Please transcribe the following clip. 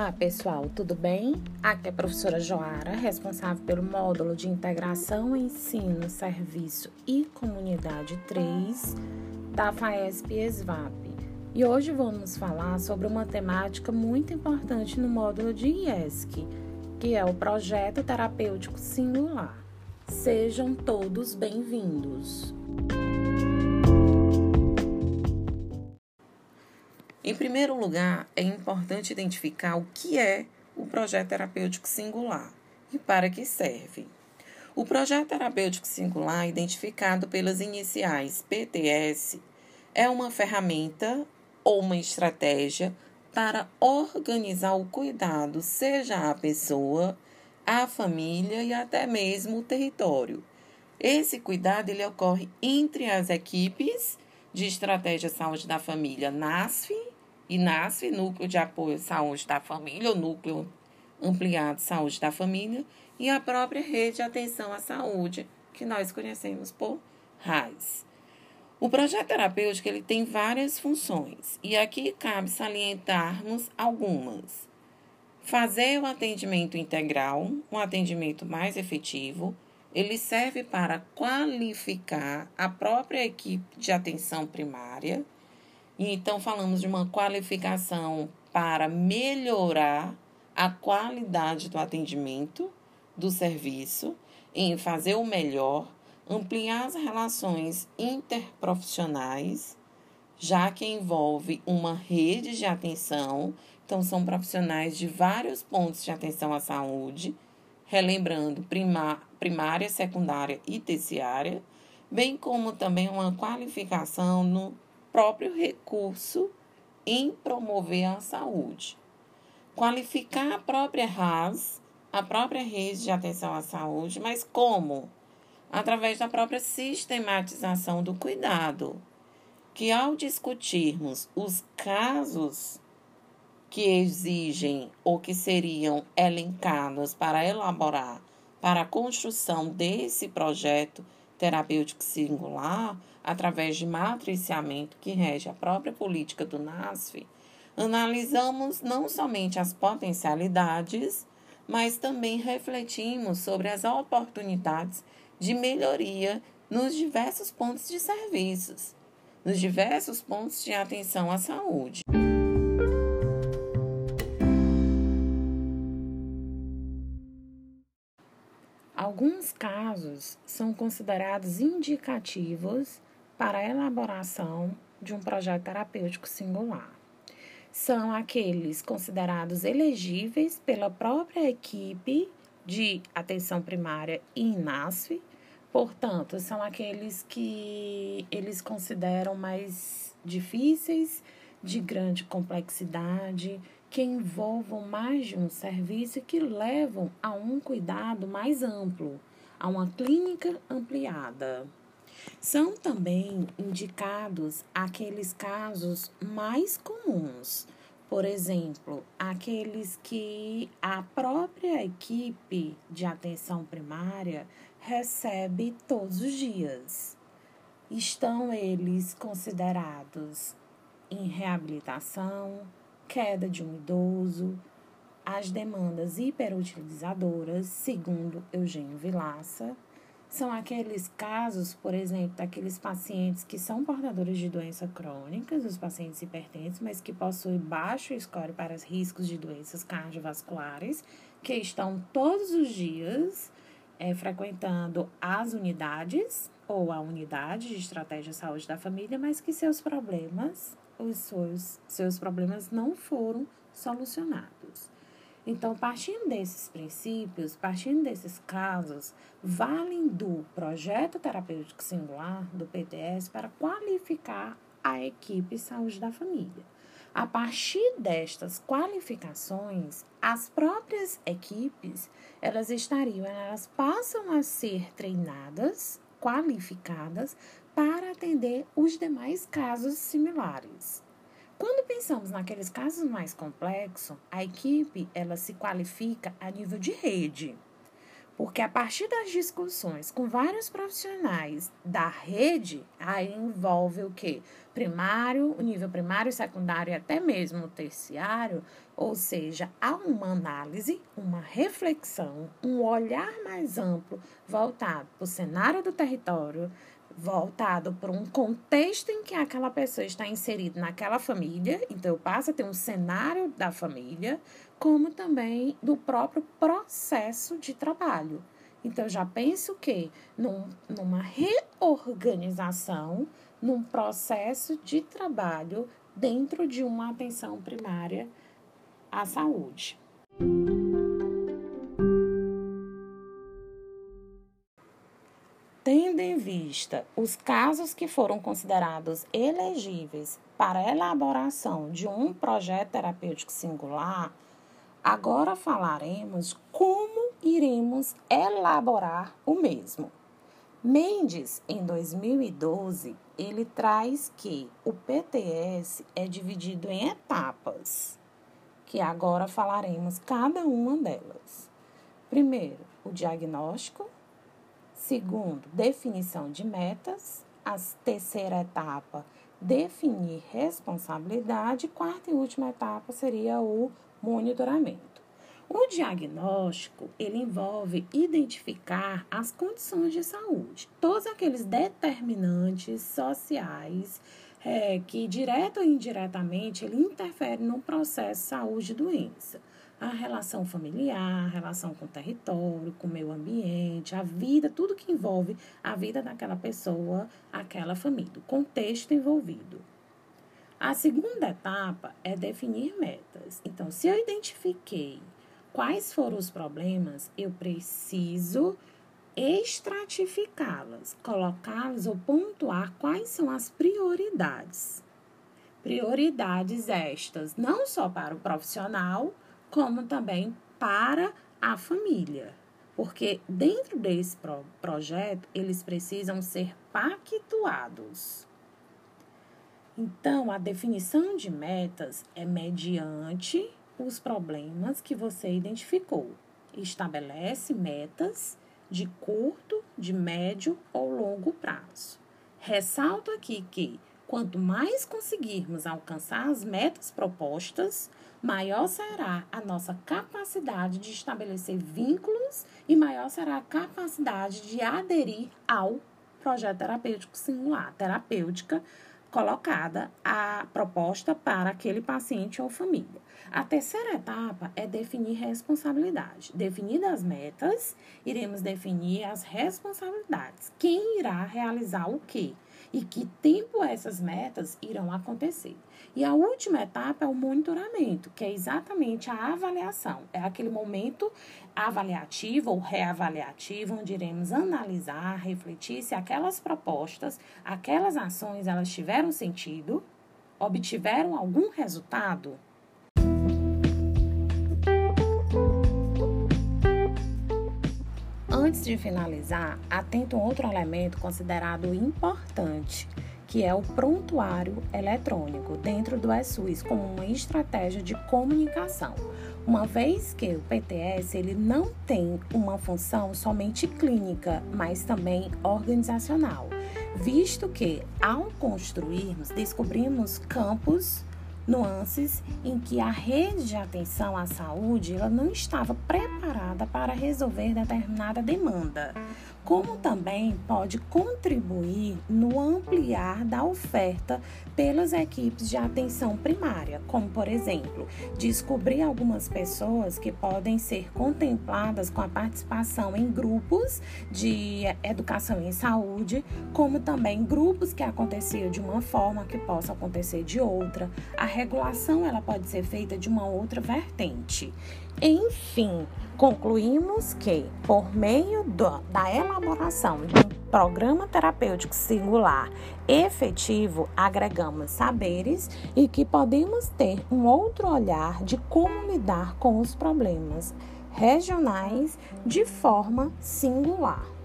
Olá pessoal, tudo bem? Aqui é a professora Joara, responsável pelo módulo de Integração, Ensino, Serviço e Comunidade 3 da FAESP ESVAP. E hoje vamos falar sobre uma temática muito importante no módulo de IESC, que é o Projeto Terapêutico Singular. Sejam todos bem-vindos! Em primeiro lugar, é importante identificar o que é o projeto terapêutico singular e para que serve. O projeto terapêutico singular, identificado pelas iniciais PTS, é uma ferramenta ou uma estratégia para organizar o cuidado, seja a pessoa, a família e até mesmo o território. Esse cuidado ele ocorre entre as equipes de Estratégia Saúde da Família NASF e NASF, Núcleo de Apoio à Saúde da Família, ou Núcleo Ampliado Saúde da Família, e a própria Rede de Atenção à Saúde, que nós conhecemos por RAIS. O projeto terapêutico ele tem várias funções e aqui cabe salientarmos algumas. Fazer o atendimento integral, um atendimento mais efetivo, ele serve para qualificar a própria equipe de atenção primária. E então falamos de uma qualificação para melhorar a qualidade do atendimento do serviço, em fazer o melhor, ampliar as relações interprofissionais, já que envolve uma rede de atenção, então são profissionais de vários pontos de atenção à saúde relembrando primária, secundária e terciária, bem como também uma qualificação no próprio recurso em promover a saúde. Qualificar a própria RAS, a própria rede de atenção à saúde, mas como? Através da própria sistematização do cuidado, que ao discutirmos os casos que exigem ou que seriam elencados para elaborar para a construção desse projeto terapêutico singular, através de matriciamento que rege a própria política do NASF, analisamos não somente as potencialidades, mas também refletimos sobre as oportunidades de melhoria nos diversos pontos de serviços, nos diversos pontos de atenção à saúde. Alguns casos são considerados indicativos para a elaboração de um projeto terapêutico singular. São aqueles considerados elegíveis pela própria equipe de atenção primária e INASF, portanto, são aqueles que eles consideram mais difíceis, de grande complexidade, que envolvam mais de um serviço e que levam a um cuidado mais amplo, a uma clínica ampliada. São também indicados aqueles casos mais comuns, por exemplo, aqueles que a própria equipe de atenção primária recebe todos os dias. Estão eles considerados em reabilitação, queda de um idoso, as demandas hiperutilizadoras, segundo Eugênio Vilaça, são aqueles casos, por exemplo, daqueles pacientes que são portadores de doenças crônicas, os pacientes hipertensos, mas que possuem baixo score para os riscos de doenças cardiovasculares, que estão todos os dias é, frequentando as unidades ou a unidade de estratégia de saúde da família, mas que seus problemas os seus, seus problemas não foram solucionados. Então, partindo desses princípios, partindo desses casos, valem do projeto terapêutico singular do PTS para qualificar a equipe saúde da família. A partir destas qualificações, as próprias equipes, elas estariam, elas passam a ser treinadas, qualificadas para atender os demais casos similares. Quando pensamos naqueles casos mais complexos, a equipe ela se qualifica a nível de rede. Porque a partir das discussões com vários profissionais da rede, aí envolve o quê? Primário, o nível primário, secundário e até mesmo terciário, ou seja, há uma análise, uma reflexão, um olhar mais amplo voltado para o cenário do território, voltado para um contexto em que aquela pessoa está inserida naquela família, então eu passo a ter um cenário da família, como também do próprio processo de trabalho. Então, já penso que num, numa reorganização, num processo de trabalho dentro de uma atenção primária à saúde. Tendo em vista os casos que foram considerados elegíveis para a elaboração de um projeto terapêutico singular, agora falaremos como iremos elaborar o mesmo. Mendes, em 2012, ele traz que o PTS é dividido em etapas, que agora falaremos cada uma delas. Primeiro, o diagnóstico, Segundo, definição de metas. A terceira etapa, definir responsabilidade. Quarta e última etapa seria o monitoramento. O diagnóstico, ele envolve identificar as condições de saúde, todos aqueles determinantes sociais é, que, direto ou indiretamente, ele interfere no processo de saúde e doença a relação familiar, a relação com o território, com o meio ambiente, a vida, tudo que envolve a vida daquela pessoa, aquela família, o contexto envolvido. A segunda etapa é definir metas. Então, se eu identifiquei quais foram os problemas, eu preciso estratificá-las, colocá-las ou pontuar quais são as prioridades. Prioridades estas não só para o profissional, como também para a família. Porque dentro desse pro projeto, eles precisam ser pactuados. Então, a definição de metas é mediante os problemas que você identificou. Estabelece metas de curto, de médio ou longo prazo. Ressalto aqui que quanto mais conseguirmos alcançar as metas propostas, maior será a nossa capacidade de estabelecer vínculos e maior será a capacidade de aderir ao projeto terapêutico singular, terapêutica colocada a proposta para aquele paciente ou família. A terceira etapa é definir responsabilidade. Definidas as metas, iremos definir as responsabilidades. Quem irá realizar o quê? E que tempo essas metas irão acontecer. E a última etapa é o monitoramento, que é exatamente a avaliação. É aquele momento avaliativo ou reavaliativo, onde iremos analisar, refletir se aquelas propostas, aquelas ações, elas tiveram sentido, obtiveram algum resultado Antes de finalizar, atento a outro elemento considerado importante, que é o prontuário eletrônico dentro do ESUS como uma estratégia de comunicação. Uma vez que o PTS ele não tem uma função somente clínica, mas também organizacional, visto que ao construirmos descobrimos campos nuances em que a rede de atenção à saúde ela não estava preparada para resolver determinada demanda como também pode contribuir no ampliar da oferta pelas equipes de atenção primária, como por exemplo, descobrir algumas pessoas que podem ser contempladas com a participação em grupos de educação em saúde, como também grupos que aconteciam de uma forma que possa acontecer de outra. A regulação ela pode ser feita de uma outra vertente. Enfim, concluímos que, por meio do, da elaboração de um programa terapêutico singular efetivo, agregamos saberes e que podemos ter um outro olhar de como lidar com os problemas regionais de forma singular.